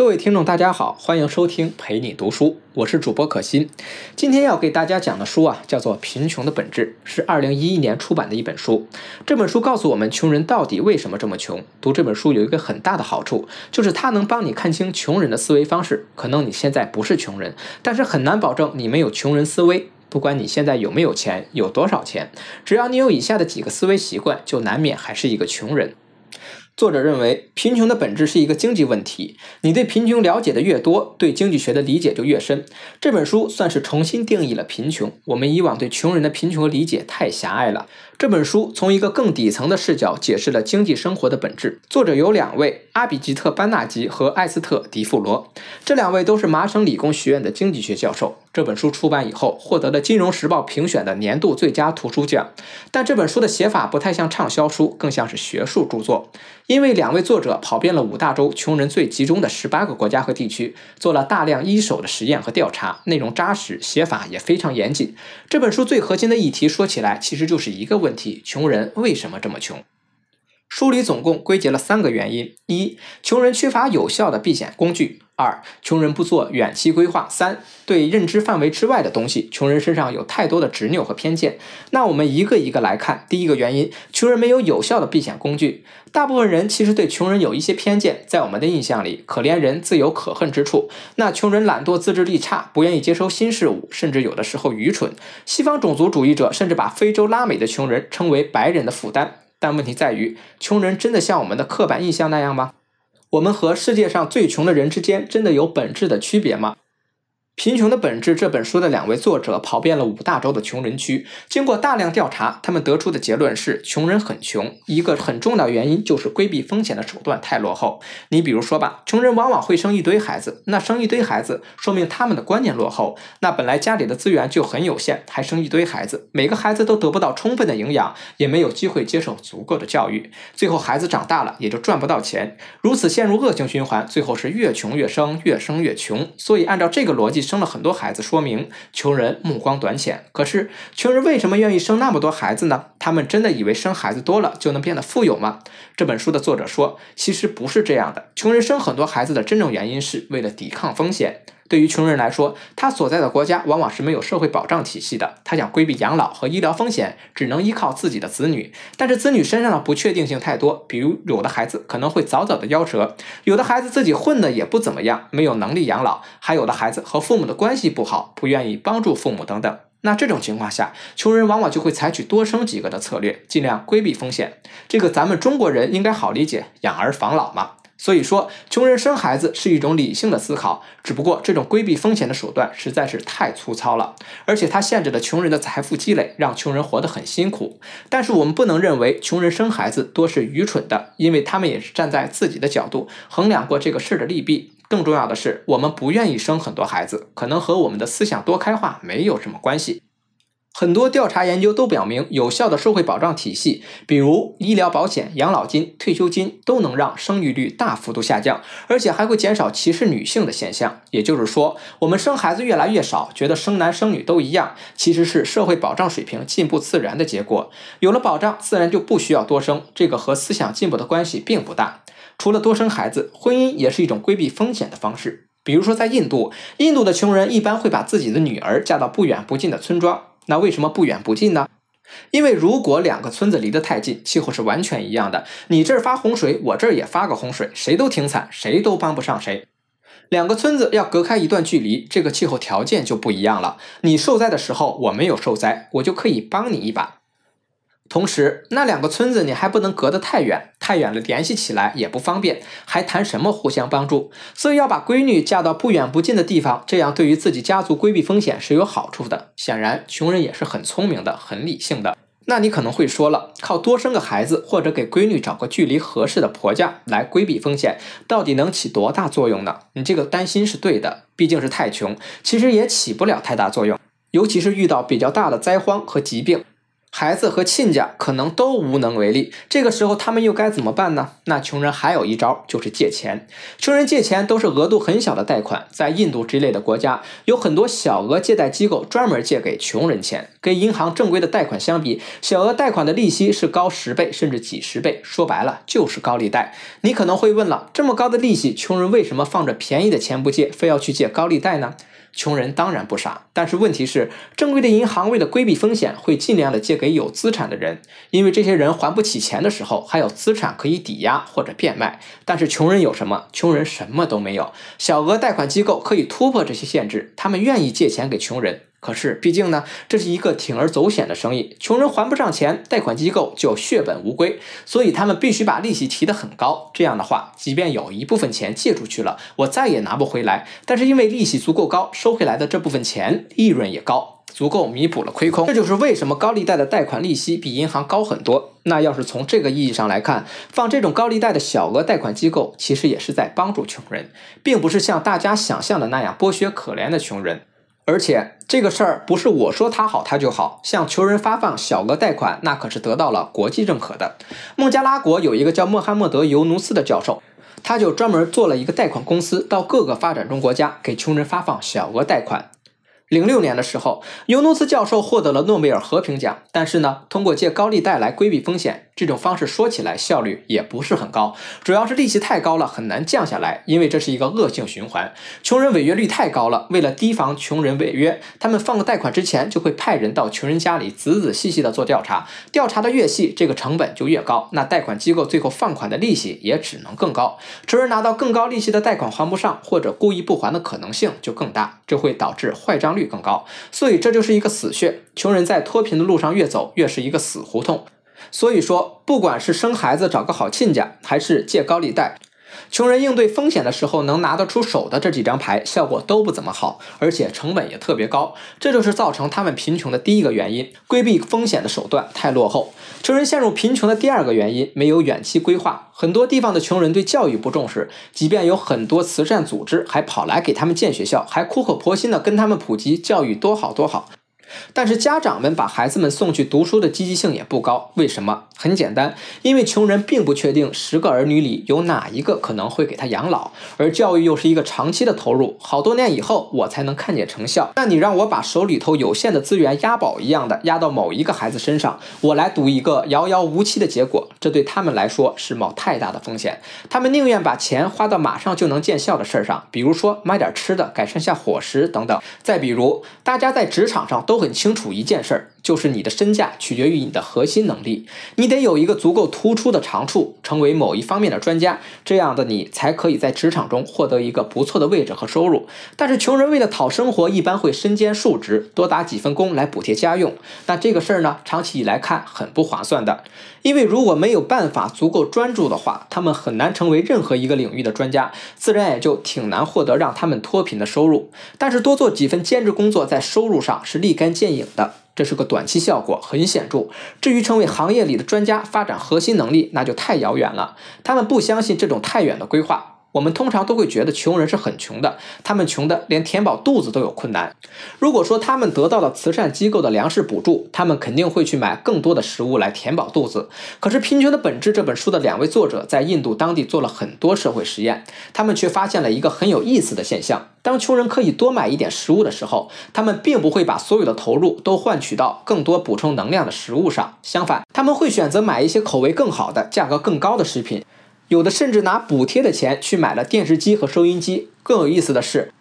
各位听众，大家好，欢迎收听陪你读书，我是主播可心。今天要给大家讲的书啊，叫做《贫穷的本质》，是二零一一年出版的一本书。这本书告诉我们，穷人到底为什么这么穷。读这本书有一个很大的好处，就是它能帮你看清穷人的思维方式。可能你现在不是穷人，但是很难保证你没有穷人思维。不管你现在有没有钱，有多少钱，只要你有以下的几个思维习惯，就难免还是一个穷人。作者认为，贫穷的本质是一个经济问题。你对贫穷了解的越多，对经济学的理解就越深。这本书算是重新定义了贫穷。我们以往对穷人的贫穷理解太狭隘了。这本书从一个更底层的视角解释了经济生活的本质。作者有两位：阿比吉特·班纳吉和艾斯特·迪富罗。这两位都是麻省理工学院的经济学教授。这本书出版以后，获得了《金融时报》评选的年度最佳图书奖。但这本书的写法不太像畅销书，更像是学术著作。因为两位作者跑遍了五大洲穷人最集中的十八个国家和地区，做了大量一手的实验和调查，内容扎实，写法也非常严谨。这本书最核心的议题，说起来其实就是一个问题：穷人为什么这么穷？书里总共归结了三个原因：一、穷人缺乏有效的避险工具。二、穷人不做远期规划。三、对认知范围之外的东西，穷人身上有太多的执拗和偏见。那我们一个一个来看。第一个原因，穷人没有有效的避险工具。大部分人其实对穷人有一些偏见，在我们的印象里，可怜人自有可恨之处。那穷人懒惰、自制力差，不愿意接收新事物，甚至有的时候愚蠢。西方种族主义者甚至把非洲拉美的穷人称为白人的负担。但问题在于，穷人真的像我们的刻板印象那样吗？我们和世界上最穷的人之间真的有本质的区别吗？《贫穷的本质》这本书的两位作者跑遍了五大洲的穷人区，经过大量调查，他们得出的结论是：穷人很穷。一个很重要原因就是规避风险的手段太落后。你比如说吧，穷人往往会生一堆孩子，那生一堆孩子说明他们的观念落后。那本来家里的资源就很有限，还生一堆孩子，每个孩子都得不到充分的营养，也没有机会接受足够的教育，最后孩子长大了也就赚不到钱，如此陷入恶性循环，最后是越穷越生，越生越穷。所以按照这个逻辑。生了很多孩子，说明穷人目光短浅。可是，穷人为什么愿意生那么多孩子呢？他们真的以为生孩子多了就能变得富有吗？这本书的作者说，其实不是这样的。穷人生很多孩子的真正原因是为了抵抗风险。对于穷人来说，他所在的国家往往是没有社会保障体系的。他想规避养老和医疗风险，只能依靠自己的子女。但是子女身上的不确定性太多，比如有的孩子可能会早早的夭折，有的孩子自己混的也不怎么样，没有能力养老，还有的孩子和父母的关系不好，不愿意帮助父母等等。那这种情况下，穷人往往就会采取多生几个的策略，尽量规避风险。这个咱们中国人应该好理解，养儿防老嘛。所以说，穷人生孩子是一种理性的思考，只不过这种规避风险的手段实在是太粗糙了，而且它限制了穷人的财富积累，让穷人活得很辛苦。但是我们不能认为穷人生孩子多是愚蠢的，因为他们也是站在自己的角度衡量过这个事儿的利弊。更重要的是，我们不愿意生很多孩子，可能和我们的思想多开化没有什么关系。很多调查研究都表明，有效的社会保障体系，比如医疗保险、养老金、退休金，都能让生育率大幅度下降，而且还会减少歧视女性的现象。也就是说，我们生孩子越来越少，觉得生男生女都一样，其实是社会保障水平进步自然的结果。有了保障，自然就不需要多生，这个和思想进步的关系并不大。除了多生孩子，婚姻也是一种规避风险的方式。比如说，在印度，印度的穷人一般会把自己的女儿嫁到不远不近的村庄。那为什么不远不近呢？因为如果两个村子离得太近，气候是完全一样的。你这儿发洪水，我这儿也发个洪水，谁都挺惨，谁都帮不上谁。两个村子要隔开一段距离，这个气候条件就不一样了。你受灾的时候，我没有受灾，我就可以帮你一把。同时，那两个村子你还不能隔得太远，太远了联系起来也不方便，还谈什么互相帮助？所以要把闺女嫁到不远不近的地方，这样对于自己家族规避风险是有好处的。显然，穷人也是很聪明的，很理性的。那你可能会说了，靠多生个孩子，或者给闺女找个距离合适的婆家来规避风险，到底能起多大作用呢？你这个担心是对的，毕竟是太穷，其实也起不了太大作用，尤其是遇到比较大的灾荒和疾病。孩子和亲家可能都无能为力。这个时候他们又该怎么办呢？那穷人还有一招，就是借钱。穷人借钱都是额度很小的贷款，在印度之类的国家，有很多小额借贷机构专门借给穷人钱。跟银行正规的贷款相比，小额贷款的利息是高十倍甚至几十倍，说白了就是高利贷。你可能会问了，这么高的利息，穷人为什么放着便宜的钱不借，非要去借高利贷呢？穷人当然不傻，但是问题是，正规的银行为了规避风险，会尽量的借给有资产的人，因为这些人还不起钱的时候，还有资产可以抵押或者变卖。但是穷人有什么？穷人什么都没有。小额贷款机构可以突破这些限制，他们愿意借钱给穷人。可是，毕竟呢，这是一个铤而走险的生意，穷人还不上钱，贷款机构就血本无归，所以他们必须把利息提得很高。这样的话，即便有一部分钱借出去了，我再也拿不回来，但是因为利息足够高，收回来的这部分钱利润也高，足够弥补了亏空。这就是为什么高利贷的贷款利息比银行高很多。那要是从这个意义上来看，放这种高利贷的小额贷款机构，其实也是在帮助穷人，并不是像大家想象的那样剥削可怜的穷人。而且这个事儿不是我说他好他就好，向穷人发放小额贷款，那可是得到了国际认可的。孟加拉国有一个叫穆罕默德·尤努斯的教授，他就专门做了一个贷款公司，到各个发展中国家给穷人发放小额贷款。零六年的时候，尤努斯教授获得了诺贝尔和平奖。但是呢，通过借高利贷来规避风险，这种方式说起来效率也不是很高，主要是利息太高了，很难降下来。因为这是一个恶性循环，穷人违约率太高了。为了提防穷人违约，他们放个贷款之前就会派人到穷人家里仔仔细细的做调查，调查的越细，这个成本就越高，那贷款机构最后放款的利息也只能更高。穷人拿到更高利息的贷款还不上，或者故意不还的可能性就更大，这会导致坏账率。率更高，所以这就是一个死穴。穷人在脱贫的路上越走越是一个死胡同。所以说，不管是生孩子找个好亲家，还是借高利贷。穷人应对风险的时候能拿得出手的这几张牌，效果都不怎么好，而且成本也特别高，这就是造成他们贫穷的第一个原因。规避风险的手段太落后。穷人陷入贫穷的第二个原因，没有远期规划。很多地方的穷人对教育不重视，即便有很多慈善组织还跑来给他们建学校，还苦口婆心的跟他们普及教育多好多好。但是家长们把孩子们送去读书的积极性也不高，为什么？很简单，因为穷人并不确定十个儿女里有哪一个可能会给他养老，而教育又是一个长期的投入，好多年以后我才能看见成效。那你让我把手里头有限的资源押宝一样的押到某一个孩子身上，我来赌一个遥遥无期的结果，这对他们来说是冒太大的风险。他们宁愿把钱花到马上就能见效的事儿上，比如说买点吃的，改善下伙食等等。再比如，大家在职场上都很清楚一件事儿。就是你的身价取决于你的核心能力，你得有一个足够突出的长处，成为某一方面的专家，这样的你才可以在职场中获得一个不错的位置和收入。但是穷人为了讨生活，一般会身兼数职，多打几份工来补贴家用。那这个事儿呢，长期以来看很不划算的，因为如果没有办法足够专注的话，他们很难成为任何一个领域的专家，自然也就挺难获得让他们脱贫的收入。但是多做几份兼职工作，在收入上是立竿见影的。这是个短期效果，很显著。至于成为行业里的专家，发展核心能力，那就太遥远了。他们不相信这种太远的规划。我们通常都会觉得穷人是很穷的，他们穷的连填饱肚子都有困难。如果说他们得到了慈善机构的粮食补助，他们肯定会去买更多的食物来填饱肚子。可是《贫穷的本质》这本书的两位作者在印度当地做了很多社会实验，他们却发现了一个很有意思的现象：当穷人可以多买一点食物的时候，他们并不会把所有的投入都换取到更多补充能量的食物上，相反，他们会选择买一些口味更好的、价格更高的食品。有的甚至拿补贴的钱去买了电视机和收音机。更有意思的是，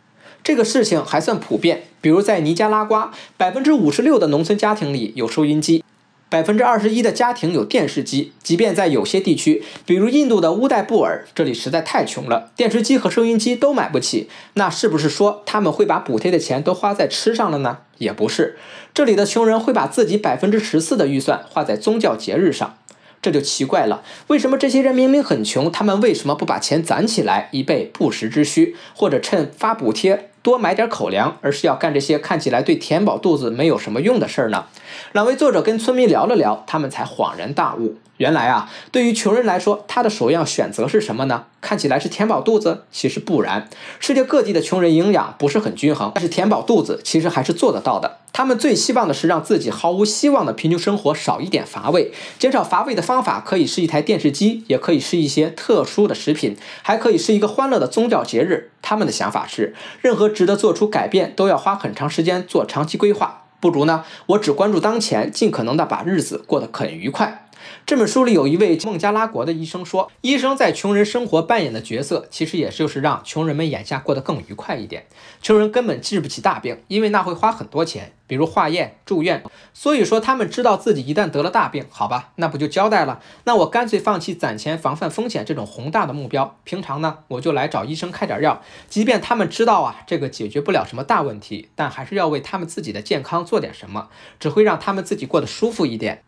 这个事情还算普遍。比如在尼加拉瓜，百分之五十六的农村家庭里有收音机，百分之二十一的家庭有电视机。即便在有些地区，比如印度的乌代布尔，这里实在太穷了，电视机和收音机都买不起。那是不是说他们会把补贴的钱都花在吃上了呢？也不是，这里的穷人会把自己百分之十四的预算花在宗教节日上。这就奇怪了，为什么这些人明明很穷，他们为什么不把钱攒起来以备不时之需，或者趁发补贴？多买点口粮，而是要干这些看起来对填饱肚子没有什么用的事儿呢？两位作者跟村民聊了聊，他们才恍然大悟。原来啊，对于穷人来说，他的首要选择是什么呢？看起来是填饱肚子，其实不然。世界各地的穷人营养不是很均衡，但是填饱肚子其实还是做得到的。他们最希望的是让自己毫无希望的贫穷生活少一点乏味。减少乏味的方法可以是一台电视机，也可以是一些特殊的食品，还可以是一个欢乐的宗教节日。他们的想法是，任何值得做出改变，都要花很长时间做长期规划。不如呢，我只关注当前，尽可能的把日子过得很愉快。这本书里有一位孟加拉国的医生说，医生在穷人生活扮演的角色，其实也就是让穷人们眼下过得更愉快一点。穷人根本治不起大病，因为那会花很多钱，比如化验、住院。所以说，他们知道自己一旦得了大病，好吧，那不就交代了？那我干脆放弃攒钱防范风险这种宏大的目标。平常呢，我就来找医生开点药。即便他们知道啊，这个解决不了什么大问题，但还是要为他们自己的健康做点什么，只会让他们自己过得舒服一点。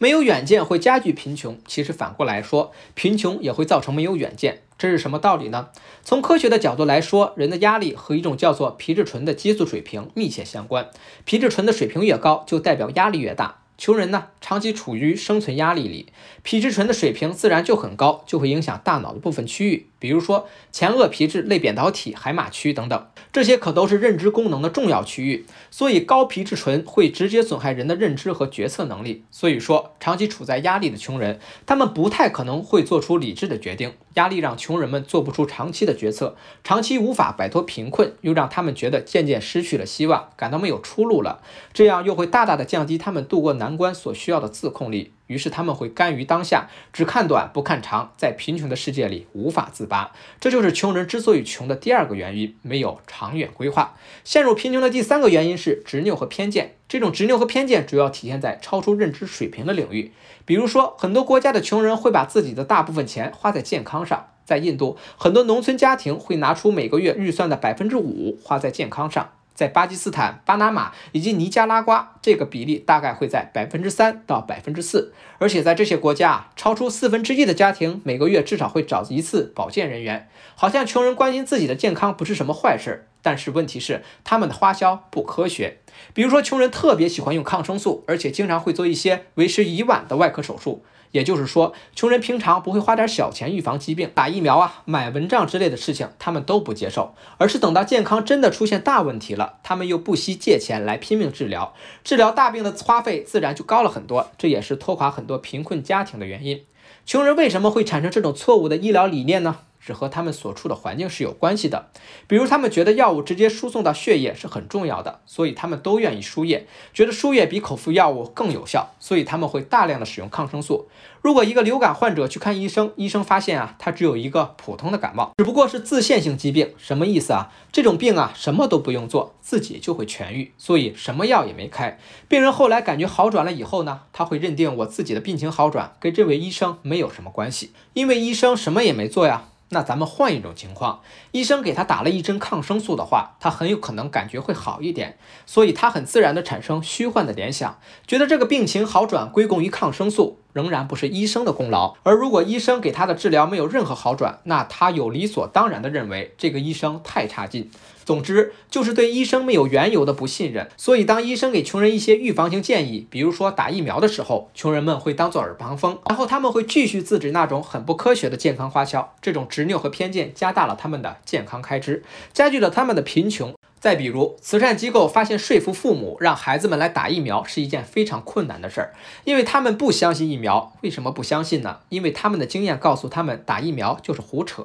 没有远见会加剧贫穷，其实反过来说，贫穷也会造成没有远见。这是什么道理呢？从科学的角度来说，人的压力和一种叫做皮质醇的激素水平密切相关。皮质醇的水平越高，就代表压力越大。穷人呢，长期处于生存压力里，皮质醇的水平自然就很高，就会影响大脑的部分区域，比如说前额皮质、类扁桃体、海马区等等，这些可都是认知功能的重要区域。所以高皮质醇会直接损害人的认知和决策能力。所以说，长期处在压力的穷人，他们不太可能会做出理智的决定。压力让穷人们做不出长期的决策，长期无法摆脱贫困，又让他们觉得渐渐失去了希望，感到没有出路了。这样又会大大的降低他们渡过难关所需要的自控力。于是他们会甘于当下，只看短不看长，在贫穷的世界里无法自拔。这就是穷人之所以穷的第二个原因：没有长远规划。陷入贫穷的第三个原因是执拗和偏见。这种执拗和偏见主要体现在超出认知水平的领域。比如说，很多国家的穷人会把自己的大部分钱花在健康上。在印度，很多农村家庭会拿出每个月预算的百分之五花在健康上。在巴基斯坦、巴拿马以及尼加拉瓜，这个比例大概会在百分之三到百分之四。而且在这些国家啊，超出四分之一的家庭每个月至少会找一次保健人员。好像穷人关心自己的健康不是什么坏事，但是问题是他们的花销不科学。比如说，穷人特别喜欢用抗生素，而且经常会做一些为时已晚的外科手术。也就是说，穷人平常不会花点小钱预防疾病、打疫苗啊、买蚊帐之类的事情，他们都不接受，而是等到健康真的出现大问题了，他们又不惜借钱来拼命治疗，治疗大病的花费自然就高了很多，这也是拖垮很多贫困家庭的原因。穷人为什么会产生这种错误的医疗理念呢？是和他们所处的环境是有关系的，比如他们觉得药物直接输送到血液是很重要的，所以他们都愿意输液，觉得输液比口服药物更有效，所以他们会大量的使用抗生素。如果一个流感患者去看医生，医生发现啊，他只有一个普通的感冒，只不过是自限性疾病，什么意思啊？这种病啊，什么都不用做，自己就会痊愈，所以什么药也没开。病人后来感觉好转了以后呢，他会认定我自己的病情好转跟这位医生没有什么关系，因为医生什么也没做呀。那咱们换一种情况，医生给他打了一针抗生素的话，他很有可能感觉会好一点，所以他很自然的产生虚幻的联想，觉得这个病情好转归功于抗生素。仍然不是医生的功劳，而如果医生给他的治疗没有任何好转，那他有理所当然的认为这个医生太差劲。总之就是对医生没有缘由的不信任。所以当医生给穷人一些预防性建议，比如说打疫苗的时候，穷人们会当做耳旁风，然后他们会继续自制那种很不科学的健康花销。这种执拗和偏见加大了他们的健康开支，加剧了他们的贫穷。再比如，慈善机构发现说服父母让孩子们来打疫苗是一件非常困难的事儿，因为他们不相信疫苗。为什么不相信呢？因为他们的经验告诉他们，打疫苗就是胡扯。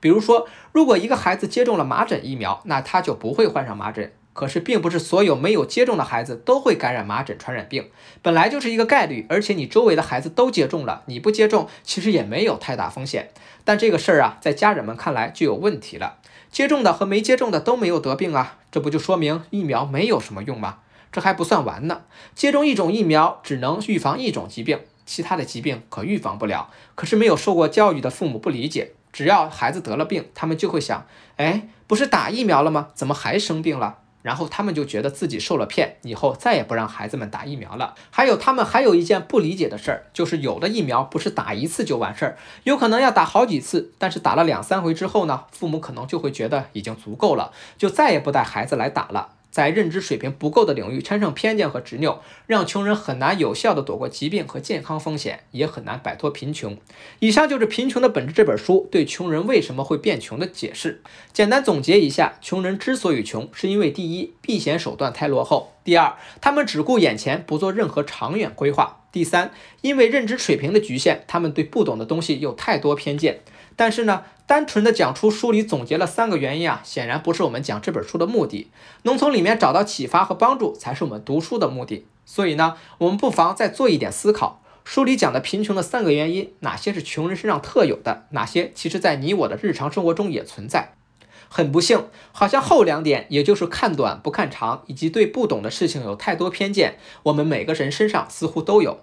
比如说，如果一个孩子接种了麻疹疫苗，那他就不会患上麻疹。可是，并不是所有没有接种的孩子都会感染麻疹传染病，本来就是一个概率。而且，你周围的孩子都接种了，你不接种，其实也没有太大风险。但这个事儿啊，在家人们看来就有问题了。接种的和没接种的都没有得病啊，这不就说明疫苗没有什么用吗？这还不算完呢，接种一种疫苗只能预防一种疾病，其他的疾病可预防不了。可是没有受过教育的父母不理解，只要孩子得了病，他们就会想：哎，不是打疫苗了吗？怎么还生病了？然后他们就觉得自己受了骗，以后再也不让孩子们打疫苗了。还有，他们还有一件不理解的事儿，就是有的疫苗不是打一次就完事儿，有可能要打好几次。但是打了两三回之后呢，父母可能就会觉得已经足够了，就再也不带孩子来打了。在认知水平不够的领域产生偏见和执拗，让穷人很难有效地躲过疾病和健康风险，也很难摆脱贫穷。以上就是《贫穷的本质》这本书对穷人为什么会变穷的解释。简单总结一下，穷人之所以穷，是因为第一，避险手段太落后；第二，他们只顾眼前，不做任何长远规划；第三，因为认知水平的局限，他们对不懂的东西有太多偏见。但是呢，单纯的讲出书里总结了三个原因啊，显然不是我们讲这本书的目的。能从里面找到启发和帮助，才是我们读书的目的。所以呢，我们不妨再做一点思考。书里讲的贫穷的三个原因，哪些是穷人身上特有的？哪些其实在你我的日常生活中也存在？很不幸，好像后两点，也就是看短不看长，以及对不懂的事情有太多偏见，我们每个人身上似乎都有。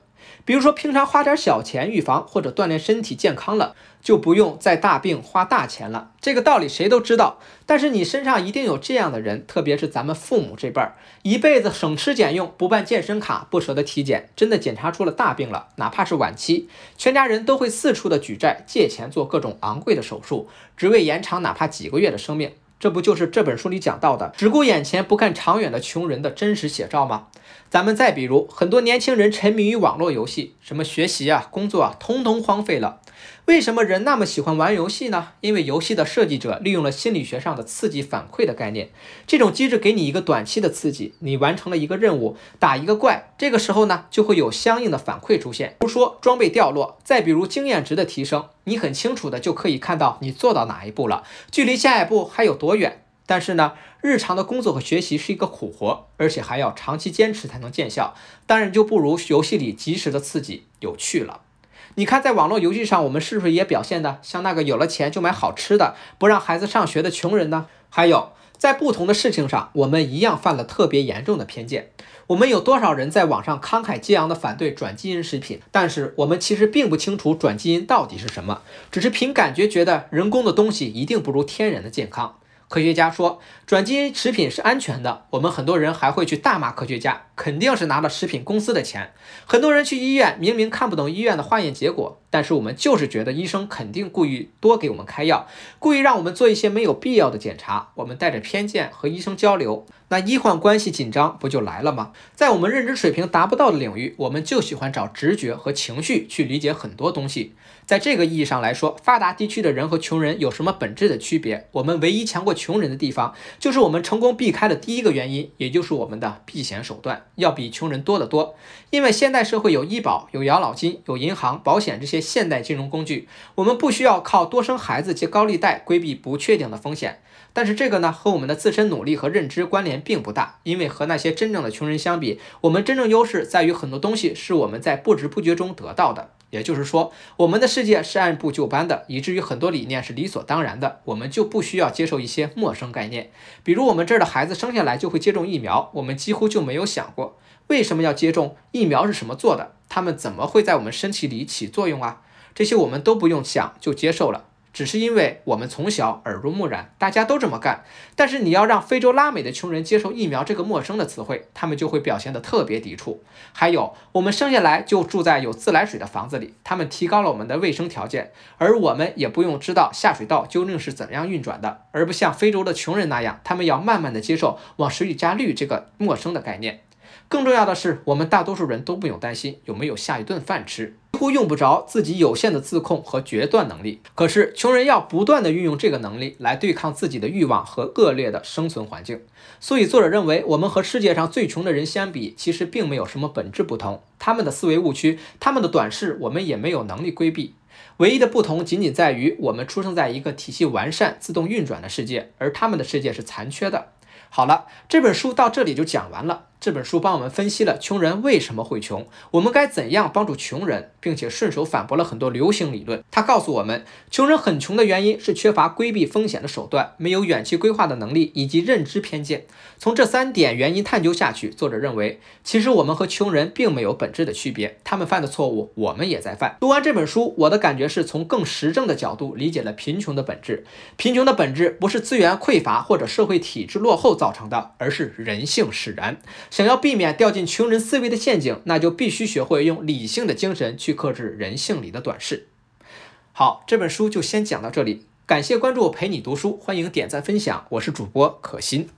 比如说，平常花点小钱预防或者锻炼身体健康了，就不用再大病花大钱了。这个道理谁都知道。但是你身上一定有这样的人，特别是咱们父母这辈儿，一辈子省吃俭用，不办健身卡，不舍得体检，真的检查出了大病了，哪怕是晚期，全家人都会四处的举债借钱做各种昂贵的手术，只为延长哪怕几个月的生命。这不就是这本书里讲到的只顾眼前不看长远的穷人的真实写照吗？咱们再比如，很多年轻人沉迷于网络游戏，什么学习啊、工作啊，通通荒废了。为什么人那么喜欢玩游戏呢？因为游戏的设计者利用了心理学上的刺激反馈的概念，这种机制给你一个短期的刺激，你完成了一个任务，打一个怪，这个时候呢就会有相应的反馈出现，比如说装备掉落，再比如经验值的提升，你很清楚的就可以看到你做到哪一步了，距离下一步还有多远。但是呢，日常的工作和学习是一个苦活，而且还要长期坚持才能见效，当然就不如游戏里及时的刺激有趣了。你看，在网络游戏上，我们是不是也表现的像那个有了钱就买好吃的、不让孩子上学的穷人呢？还有，在不同的事情上，我们一样犯了特别严重的偏见。我们有多少人在网上慷慨激昂地反对转基因食品？但是我们其实并不清楚转基因到底是什么，只是凭感觉觉得人工的东西一定不如天然的健康。科学家说转基因食品是安全的，我们很多人还会去大骂科学家，肯定是拿了食品公司的钱。很多人去医院，明明看不懂医院的化验结果，但是我们就是觉得医生肯定故意多给我们开药，故意让我们做一些没有必要的检查。我们带着偏见和医生交流，那医患关系紧张不就来了吗？在我们认知水平达不到的领域，我们就喜欢找直觉和情绪去理解很多东西。在这个意义上来说，发达地区的人和穷人有什么本质的区别？我们唯一强过穷人的地方，就是我们成功避开的第一个原因，也就是我们的避险手段要比穷人多得多。因为现代社会有医保、有养老金、有银行、保险这些现代金融工具，我们不需要靠多生孩子借高利贷规避不确定的风险。但是这个呢，和我们的自身努力和认知关联并不大，因为和那些真正的穷人相比，我们真正优势在于很多东西是我们在不知不觉中得到的。也就是说，我们的世界是按部就班的，以至于很多理念是理所当然的，我们就不需要接受一些陌生概念。比如，我们这儿的孩子生下来就会接种疫苗，我们几乎就没有想过为什么要接种疫苗是什么做的，他们怎么会在我们身体里起作用啊？这些我们都不用想就接受了。只是因为我们从小耳濡目染，大家都这么干。但是你要让非洲拉美的穷人接受疫苗这个陌生的词汇，他们就会表现得特别抵触。还有，我们生下来就住在有自来水的房子里，他们提高了我们的卫生条件，而我们也不用知道下水道究竟是怎样运转的，而不像非洲的穷人那样，他们要慢慢的接受往水里加氯这个陌生的概念。更重要的是，我们大多数人都不用担心有没有下一顿饭吃，几乎用不着自己有限的自控和决断能力。可是，穷人要不断的运用这个能力来对抗自己的欲望和恶劣的生存环境。所以，作者认为，我们和世界上最穷的人相比，其实并没有什么本质不同。他们的思维误区，他们的短视，我们也没有能力规避。唯一的不同，仅仅在于我们出生在一个体系完善、自动运转的世界，而他们的世界是残缺的。好了，这本书到这里就讲完了。这本书帮我们分析了穷人为什么会穷，我们该怎样帮助穷人，并且顺手反驳了很多流行理论。他告诉我们，穷人很穷的原因是缺乏规避风险的手段，没有远期规划的能力，以及认知偏见。从这三点原因探究下去，作者认为，其实我们和穷人并没有本质的区别，他们犯的错误，我们也在犯。读完这本书，我的感觉是从更实证的角度理解了贫穷的本质。贫穷的本质不是资源匮乏或者社会体制落后造成的，而是人性使然。想要避免掉进穷人思维的陷阱，那就必须学会用理性的精神去克制人性里的短视。好，这本书就先讲到这里，感谢关注，陪你读书，欢迎点赞分享，我是主播可心。